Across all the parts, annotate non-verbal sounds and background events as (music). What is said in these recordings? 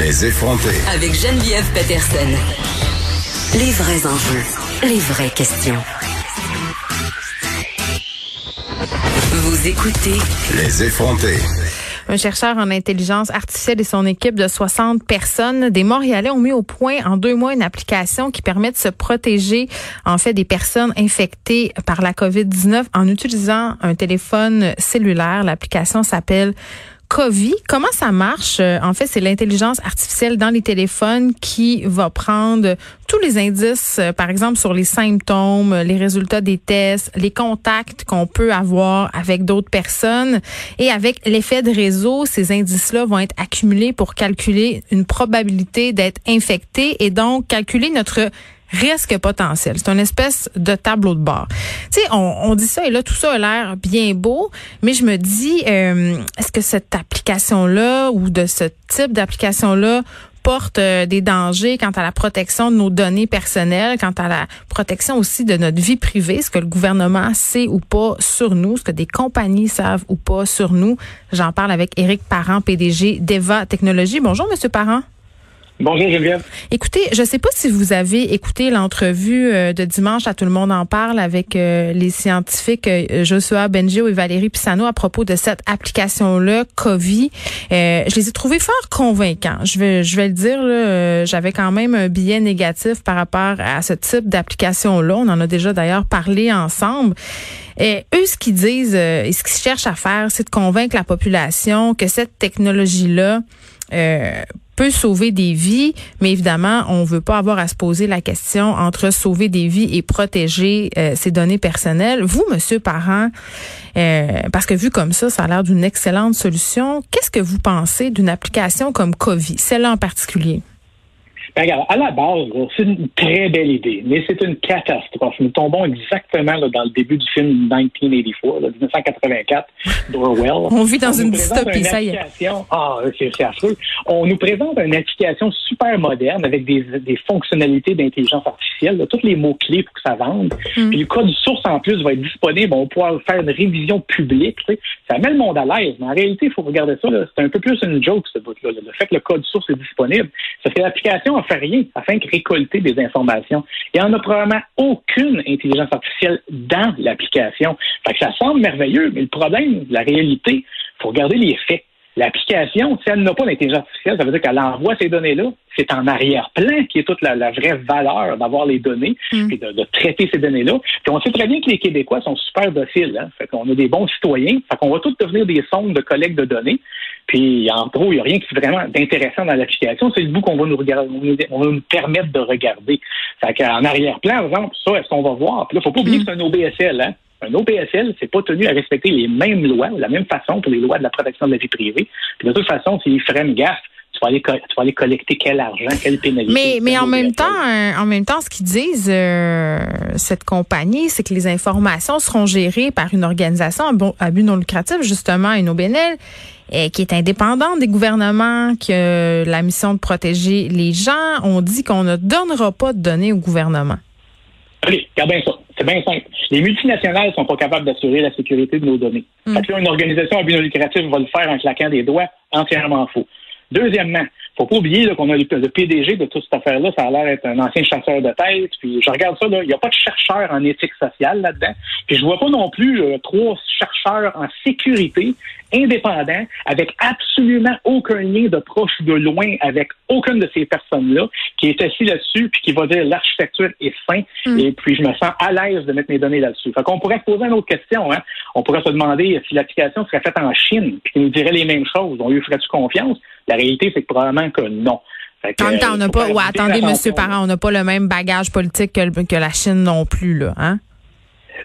Les effronter. Avec Geneviève Peterson. Les vrais enjeux, les vraies questions. Vous écoutez Les effronter. Un chercheur en intelligence artificielle et son équipe de 60 personnes des Montréalais ont mis au point en deux mois une application qui permet de se protéger en fait des personnes infectées par la COVID-19 en utilisant un téléphone cellulaire. L'application s'appelle COVID. Comment ça marche? Euh, en fait, c'est l'intelligence artificielle dans les téléphones qui va prendre tous les indices, euh, par exemple, sur les symptômes, les résultats des tests, les contacts qu'on peut avoir avec d'autres personnes. Et avec l'effet de réseau, ces indices-là vont être accumulés pour calculer une probabilité d'être infecté et donc calculer notre risque potentiel. C'est une espèce de tableau de bord. Tu sais, on, on, dit ça et là, tout ça a l'air bien beau, mais je me dis, euh, est-ce que cette application-là ou de ce type d'application-là porte euh, des dangers quant à la protection de nos données personnelles, quant à la protection aussi de notre vie privée, ce que le gouvernement sait ou pas sur nous, ce que des compagnies savent ou pas sur nous? J'en parle avec Éric Parent, PDG d'Eva Technologies. Bonjour, Monsieur Parent. Bonjour Geneviève. Écoutez, je ne sais pas si vous avez écouté l'entrevue euh, de dimanche à Tout le monde en parle avec euh, les scientifiques euh, Joshua Bengio et Valérie Pisano à propos de cette application-là, COVID. je les ai trouvés fort convaincants. Je vais, je vais le dire, j'avais quand même un billet négatif par rapport à ce type d'application-là. On en a déjà d'ailleurs parlé ensemble. Et eux, ce qu'ils disent et ce qu'ils cherchent à faire, c'est de convaincre la population que cette technologie-là euh, peut sauver des vies, mais évidemment, on veut pas avoir à se poser la question entre sauver des vies et protéger euh, ses données personnelles. Vous, Monsieur Parent, euh, parce que vu comme ça, ça a l'air d'une excellente solution. Qu'est-ce que vous pensez d'une application comme COVID, celle-là en particulier? Ben, regarde, à la base, c'est une très belle idée, mais c'est une catastrophe. Nous tombons exactement là, dans le début du film 1984, là, 1984, d'Orwell. On vit dans une dystopie, ça y est. Ah, c'est affreux. On nous présente une application super moderne avec des, des fonctionnalités d'intelligence artificielle, là, tous les mots-clés pour que ça vende. Mm. Puis le code source, en plus, va être disponible. On va pouvoir faire une révision publique. Ça met le monde à l'aise, mais en réalité, il faut regarder ça. C'est un peu plus une joke, ce bout-là. Le fait que le code source est disponible, ça fait l'application fait rien afin de récolter des informations. Il n'y en a probablement aucune intelligence artificielle dans l'application. Fait que ça semble merveilleux, mais le problème, la réalité, il faut regarder les faits. L'application, si elle n'a pas d'intelligence artificielle, ça veut dire qu'elle envoie ces données-là. C'est en arrière-plan qui est toute la, vraie valeur d'avoir les données mm. et de, traiter ces données-là. Puis on sait très bien que les Québécois sont super dociles. Hein? Fait qu'on a des bons citoyens. Fait qu'on va tous devenir des sondes de collecte de données. Puis en gros, il n'y a rien qui est vraiment d'intéressant dans l'application. C'est le bout qu'on va nous regarder, on va nous permettre de regarder. Fait qu'en arrière-plan, par exemple, ça, est-ce qu'on va voir? Puis là, faut pas oublier mm. que c'est un OBSL, hein? Un OPSL, c'est pas tenu à respecter les mêmes lois, la même façon pour les lois de la protection de la vie privée. Puis de toute façon, s'il ferait une gaffe, vas, aller, tu vas aller collecter quel argent, quelle pénalité. Mais, mais en même temps, euh, en même temps, ce qu'ils disent, euh, cette compagnie, c'est que les informations seront gérées par une organisation à but non lucratif, justement, une OBNL, qui est indépendante des gouvernements, qui a la mission de protéger les gens. On dit qu'on ne donnera pas de données au gouvernement. Allez, regarde bien ça. C'est bien simple. Les multinationales ne sont pas capables d'assurer la sécurité de nos données. Mm. Fait que une organisation à but non lucratif va le faire en claquant des doigts, entièrement faux. Deuxièmement, faut pas oublier qu'on a le, PDG de toute cette affaire-là, ça a l'air d'être un ancien chasseur de tête. Puis je regarde ça, il n'y a pas de chercheur en éthique sociale là-dedans. Puis je vois pas non plus euh, trois chercheurs en sécurité indépendants, avec absolument aucun lien de proche ou de loin avec aucune de ces personnes-là, qui est assis là-dessus, puis qui va dire l'architecture est sain, mm. et puis je me sens à l'aise de mettre mes données là-dessus. Fait qu'on pourrait se poser une autre question. Hein? On pourrait se demander si l'application serait faite en Chine, puis qu'ils nous dirait les mêmes choses. On lui ferait-tu confiance? La réalité, c'est que probablement que non. même temps, on n'a pas. attendez, Monsieur Parent, on n'a pas le même bagage politique que, que la Chine non plus, là, hein?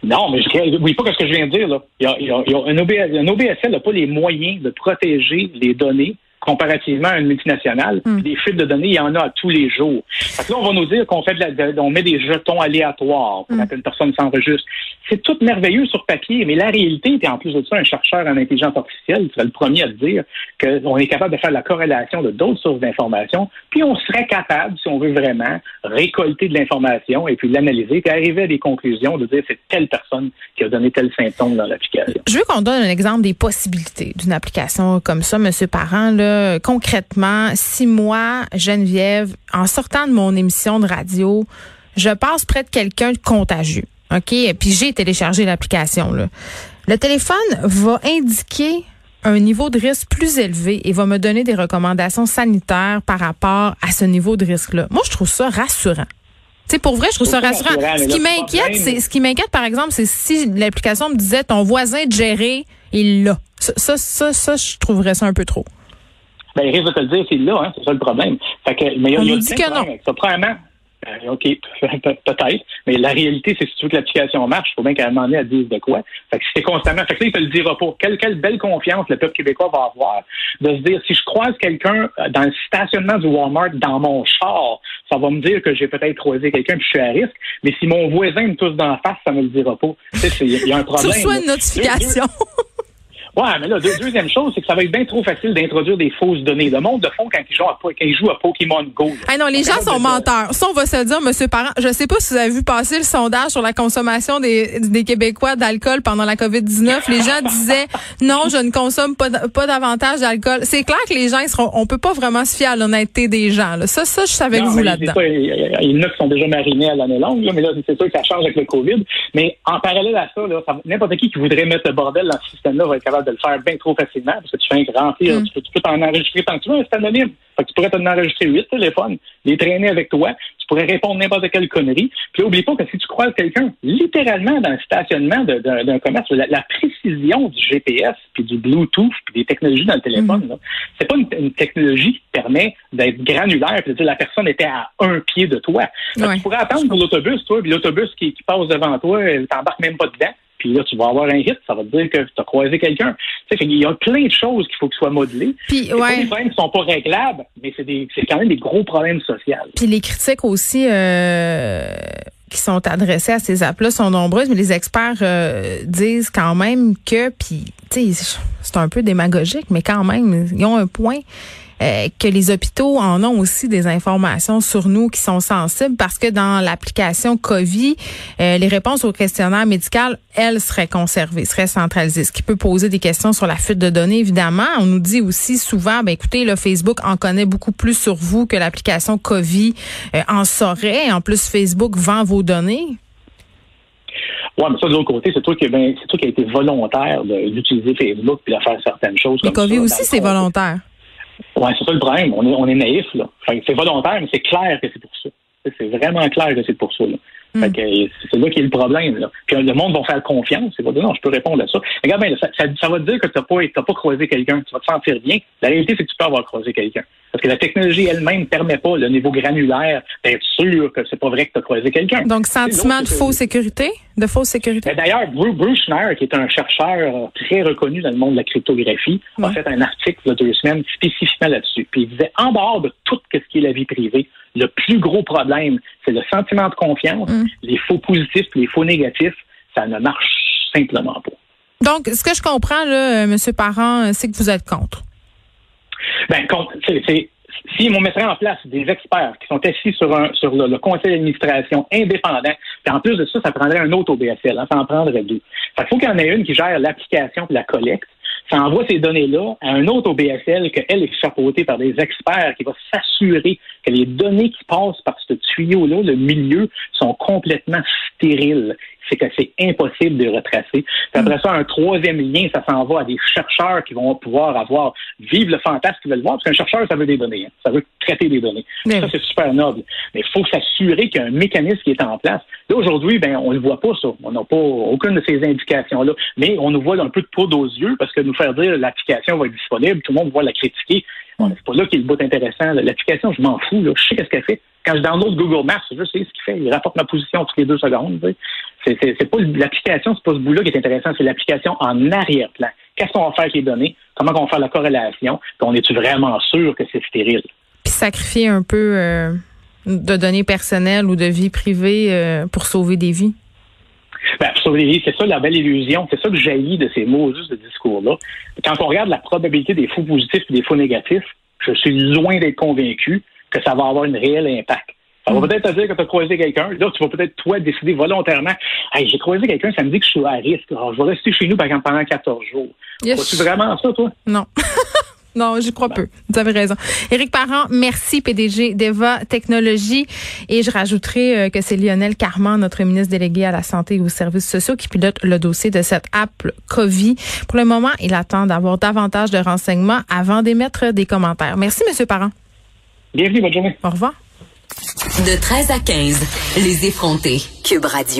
Non, mais je oui, pas ce que je viens de dire. Là. Il y a, il y a, un, OBSL n'a pas les moyens de protéger les données comparativement à une multinationale. Hmm. Des fuites de données, il y en a à tous les jours. Parce que là, on va nous dire qu'on fait de la, on met des jetons aléatoires pour mm. qu'une personne s'enregistre. C'est tout merveilleux sur papier, mais la réalité, et en plus de ça, un chercheur en intelligence artificielle serait le premier à dire qu'on est capable de faire la corrélation de d'autres sources d'informations, puis on serait capable, si on veut vraiment, récolter de l'information et puis l'analyser, puis arriver à des conclusions de dire c'est telle personne qui a donné tel symptôme dans l'application. Je veux qu'on donne un exemple des possibilités d'une application comme ça, Monsieur Parent. Là, concrètement, si moi, Geneviève, en sortant de mon émission de radio, je passe près de quelqu'un de contagieux, OK? Et puis j'ai téléchargé l'application, là. Le téléphone va indiquer un niveau de risque plus élevé et va me donner des recommandations sanitaires par rapport à ce niveau de risque-là. Moi, je trouve ça rassurant. sais, pour vrai, je trouve ça rassurant. Ce qui m'inquiète, c'est ce qui m'inquiète, par exemple, c'est si l'application me disait ton voisin de gérer, il l'a. Ça, ça, ça, je trouverais ça un peu trop ben, il risque de te le dire, c'est là, hein, c'est ça le problème. Fait que, mais il y a, il dit que non. Ça, premièrement, ben, OK, (laughs) peut-être. Mais la réalité, c'est que si tu veux que l'application marche, il faut bien qu'à un moment donné, elle dise de quoi. Fait que c'est constamment. Fait que là, il te le dira pas. Quelle, quelle belle confiance le peuple québécois va avoir de se dire si je croise quelqu'un euh, dans le stationnement du Walmart dans mon char, ça va me dire que j'ai peut-être croisé quelqu'un et je suis à risque. Mais si mon voisin me touche dans la face, ça me le dira pas. Tu sais, il y a un (laughs) problème. Tu reçois une notification. Ouais, mais là, deuxième chose, c'est que ça va être bien trop facile d'introduire des fausses données. Le monde de fond, quand ils jouent à, quand ils jouent à Pokémon Go. Ah non, les gens sont menteurs. Ça, on va se dire, Monsieur Parent. Je sais pas si vous avez vu passer le sondage sur la consommation des, des Québécois d'alcool pendant la COVID-19. Les gens disaient, (laughs) non, je ne consomme pas, pas davantage d'alcool. C'est clair que les gens, ils seront, on peut pas vraiment se fier à l'honnêteté des gens. Là. Ça, ça, je suis avec vous là-dedans. Il y en a qui sont déjà marinés à l'année longue, là, mais là, c'est sûr que ça change avec le COVID. Mais en parallèle à ça, là, n'importe qui qui voudrait mettre le bordel dans ce système-là va être capable de le faire bien trop facilement parce que tu fais un remplir, mm. tu, peux, tu peux t'en enregistrer tant que tu veux, c'est anonyme. Fait que tu pourrais t'en enregistrer huit téléphones, les traîner avec toi, tu pourrais répondre n'importe quelle connerie. Puis oublie pas que si tu croises quelqu'un littéralement dans le stationnement d'un commerce, la, précision du GPS, puis du Bluetooth, puis des technologies dans le téléphone, mm. c'est pas une, technologie qui permet d'être granulaire, puis de dire la personne était à un pied de toi. Tu pourrais attendre pour l'autobus, toi, puis l'autobus qui, qui passe devant toi, t'embarques même pas dedans puis là, tu vas avoir un hit, ça va te dire que tu as croisé quelqu'un. Tu sais, il y a plein de choses qu'il faut que soient modelées. Puis, ouais. Des problèmes qui sont pas réglables, mais c'est quand même des gros problèmes sociaux. Puis les critiques aussi euh, qui sont adressées à ces apps-là sont nombreuses, mais les experts euh, disent quand même que, puis, tu sais, c'est un peu démagogique, mais quand même, ils ont un point euh, que les hôpitaux en ont aussi des informations sur nous qui sont sensibles parce que dans l'application COVID, euh, les réponses au questionnaire médical, elles seraient conservées, seraient centralisées, ce qui peut poser des questions sur la fuite de données, évidemment. On nous dit aussi souvent, ben écoutez, le Facebook en connaît beaucoup plus sur vous que l'application COVID euh, en saurait. En plus, Facebook vend vos données. Oui, mais ça, de l'autre côté, c'est toi qui, ben, c'est toi qui a été volontaire d'utiliser Facebook puis de faire certaines choses. Le COVID aussi, c'est volontaire. Oui, c'est ça le problème. On est, on est naïf, là. c'est volontaire, mais c'est clair que c'est pour ça. C'est vraiment clair que c'est pour ça. Là. Hmm. c'est là qui est le problème. Là. Puis le monde va faire confiance. C'est pas non, je peux répondre à ça. Regarde bien, ça, ça, va te dire que tu n'as pas, pas croisé quelqu'un. Tu vas te sentir bien. La réalité, c'est que tu peux avoir croisé quelqu'un. Parce que la technologie elle-même ne permet pas le niveau granulaire d'être sûr que c'est pas vrai que tu as croisé quelqu'un. Donc, sentiment de fausse sécurité? De fausse sécurité? Ben, d'ailleurs, Bruce Schneier, qui est un chercheur très reconnu dans le monde de la cryptographie, a fait un article il y a deux semaines spécifiquement là-dessus. Puis il disait, en dehors de tout ce qui est la vie privée, le plus gros problème, c'est le sentiment de confiance, mm. les faux positifs, les faux négatifs, ça ne marche simplement pas. Donc, ce que je comprends, là, euh, M. Parent, c'est que vous êtes contre. Ben, c'est si on mettrait en place des experts qui sont assis sur, un, sur le, conseil d'administration indépendant, en plus de ça, ça prendrait un autre OBSL, hein, ça en prendrait deux. il faut qu'il y en ait une qui gère l'application et la collecte, ça envoie ces données-là à un autre OBSL qu'elle est chapeautée par des experts qui va s'assurer que les données qui passent par ce tuyau-là, le milieu, sont complètement stériles c'est que c'est impossible de retracer. Puis après ça, un troisième lien, ça s'en va à des chercheurs qui vont pouvoir avoir, vivre le fantasme qu'ils veulent voir, parce qu'un chercheur, ça veut des données, hein. ça veut traiter des données. Ça, c'est super noble. Mais il faut s'assurer qu'il y a un mécanisme qui est en place. Là, aujourd'hui, ben, on ne voit pas ça. On n'a pas aucune de ces indications-là. Mais on nous voit un peu de poudre aux yeux, parce que nous faire dire l'application va être disponible, tout le monde va la critiquer. Bon, c'est pas là qui est le bout intéressant. L'application, je m'en fous. Là. Je sais qu'est-ce qu'elle fait. Quand je download Google Maps, je sais ce qu'il fait. Il rapporte ma position toutes les deux secondes. C'est, c'est, pas l'application, c'est pas ce bout-là qui est intéressant, c'est l'application en arrière-plan. Qu'est-ce qu'on va faire avec les données? Comment on va faire la corrélation? on est-tu vraiment sûr que c'est stérile? Puis sacrifier un peu euh, de données personnelles ou de vie privée euh, pour sauver des vies. Ben, sauver des vies, c'est ça la belle illusion. C'est ça que jaillit de ces mots juste de discours-là. Quand on regarde la probabilité des faux positifs et des faux négatifs, je suis loin d'être convaincu que ça va avoir un réel impact. Ça va mm. peut-être te dire que tu as croisé quelqu'un. Là, tu vas peut-être, toi, décider volontairement Hey, j'ai croisé quelqu'un, ça me dit que je suis à risque. Alors, je vais rester chez nous pendant 14 jours. Yes. tu vraiment ça, toi? Non. (laughs) Non, je crois peu. Vous avez raison. Éric Parent, merci PDG d'Eva Technologies. Et je rajouterai euh, que c'est Lionel Carman, notre ministre délégué à la santé et aux services sociaux, qui pilote le dossier de cette app COVID. Pour le moment, il attend d'avoir davantage de renseignements avant d'émettre des commentaires. Merci, Monsieur Parent. Bienvenue, bonne journée. Au revoir. De 13 à 15, les effrontés. Cube Radio.